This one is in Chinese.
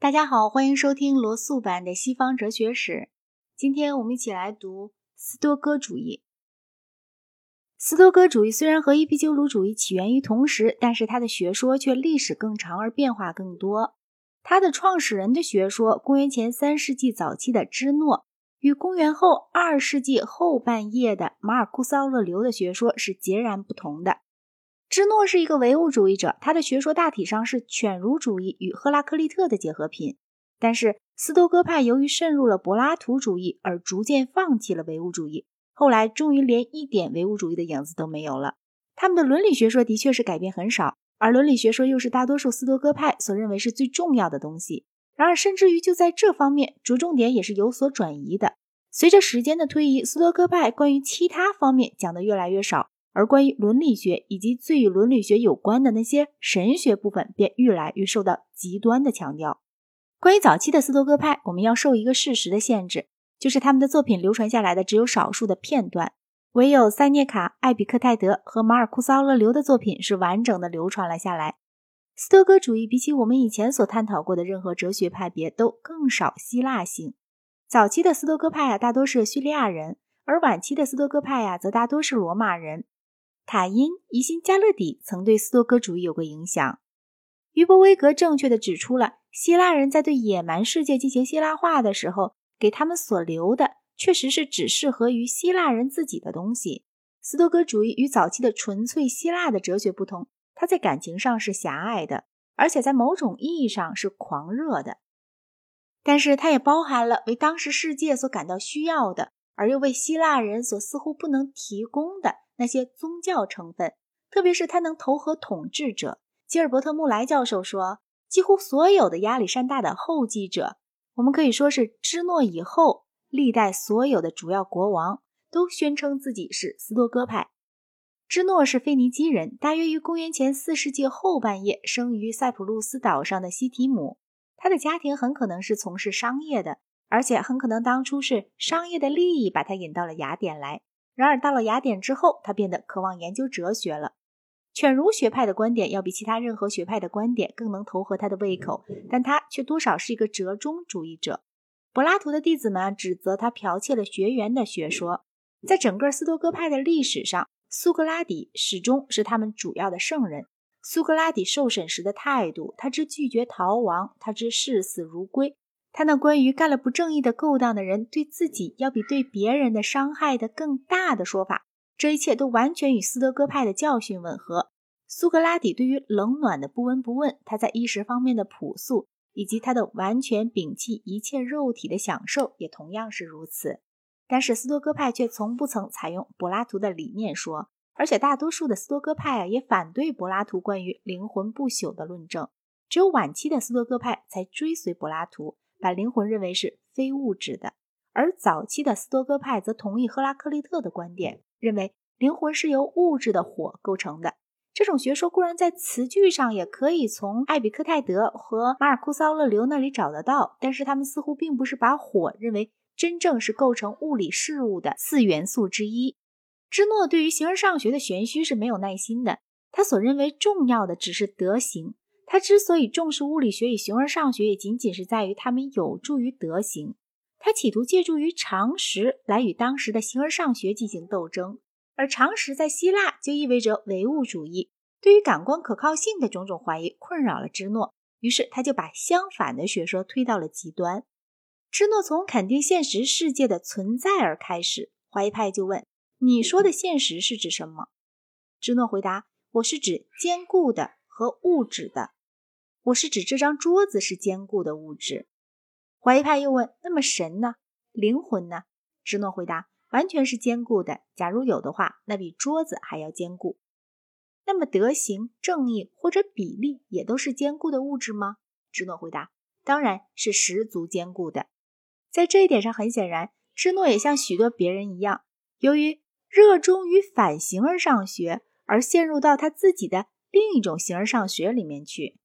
大家好，欢迎收听罗素版的西方哲学史。今天我们一起来读斯多哥主义。斯多哥主义虽然和伊壁鸠鲁主义起源于同时，但是它的学说却历史更长而变化更多。它的创始人的学说，公元前三世纪早期的芝诺，与公元后二世纪后半叶的马尔库斯·奥勒留的学说是截然不同的。芝诺是一个唯物主义者，他的学说大体上是犬儒主义与赫拉克利特的结合品。但是斯多哥派由于渗入了柏拉图主义，而逐渐放弃了唯物主义，后来终于连一点唯物主义的影子都没有了。他们的伦理学说的确是改变很少，而伦理学说又是大多数斯多哥派所认为是最重要的东西。然而，甚至于就在这方面，着重点也是有所转移的。随着时间的推移，斯多哥派关于其他方面讲的越来越少。而关于伦理学以及最与伦理学有关的那些神学部分，便愈来愈受到极端的强调。关于早期的斯多哥派，我们要受一个事实的限制，就是他们的作品流传下来的只有少数的片段，唯有塞涅卡、艾比克泰德和马尔库斯·奥勒留的作品是完整的流传了下来。斯多哥主义比起我们以前所探讨过的任何哲学派别都更少希腊性。早期的斯多哥派啊，大多是叙利亚人，而晚期的斯多哥派呀，则大多是罗马人。塔因、疑心加勒底曾对斯多哥主义有过影响。于伯威格正确地指出了，希腊人在对野蛮世界进行希腊化的时候，给他们所留的确实是只适合于希腊人自己的东西。斯多哥主义与早期的纯粹希腊的哲学不同，它在感情上是狭隘的，而且在某种意义上是狂热的。但是它也包含了为当时世界所感到需要的，而又为希腊人所似乎不能提供的。那些宗教成分，特别是他能投合统治者。吉尔伯特·穆莱教授说，几乎所有的亚历山大的后继者，我们可以说是芝诺以后历代所有的主要国王，都宣称自己是斯多哥派。芝诺是腓尼基人，大约于公元前四世纪后半叶生于塞浦路斯岛上的西提姆。他的家庭很可能是从事商业的，而且很可能当初是商业的利益把他引到了雅典来。然而，到了雅典之后，他变得渴望研究哲学了。犬儒学派的观点要比其他任何学派的观点更能投合他的胃口，但他却多少是一个折中主义者。柏拉图的弟子们指责他剽窃了学员的学说。在整个斯多哥派的历史上，苏格拉底始终是他们主要的圣人。苏格拉底受审时的态度，他之拒绝逃亡，他之视死如归。他那关于干了不正义的勾当的人对自己要比对别人的伤害的更大的说法，这一切都完全与斯德哥派的教训吻合。苏格拉底对于冷暖的不闻不问，他在衣食方面的朴素，以及他的完全摒弃一切肉体的享受，也同样是如此。但是斯多哥派却从不曾采用柏拉图的理念说，而且大多数的斯多哥派啊也反对柏拉图关于灵魂不朽的论证。只有晚期的斯多哥派才追随柏拉图。把灵魂认为是非物质的，而早期的斯多哥派则同意赫拉克利特的观点，认为灵魂是由物质的火构成的。这种学说固然在词句上也可以从艾比克泰德和马尔库斯·奥勒留那里找得到，但是他们似乎并不是把火认为真正是构成物理事物的四元素之一。芝诺对于形而上学的玄虚是没有耐心的，他所认为重要的只是德行。他之所以重视物理学与形而上学，也仅仅是在于他们有助于德行。他企图借助于常识来与当时的形而上学进行斗争，而常识在希腊就意味着唯物主义。对于感官可靠性的种种怀疑困扰了芝诺，于是他就把相反的学说推到了极端。芝诺从肯定现实世界的存在而开始，怀疑派就问：“你说的现实是指什么？”芝诺回答：“我是指坚固的和物质的。”我是指这张桌子是坚固的物质。怀疑派又问：“那么神呢？灵魂呢？”芝诺回答：“完全是坚固的。假如有的话，那比桌子还要坚固。那么德行、正义或者比例也都是坚固的物质吗？”芝诺回答：“当然是十足坚固的。”在这一点上，很显然，芝诺也像许多别人一样，由于热衷于反形而上学，而陷入到他自己的另一种形而上学里面去。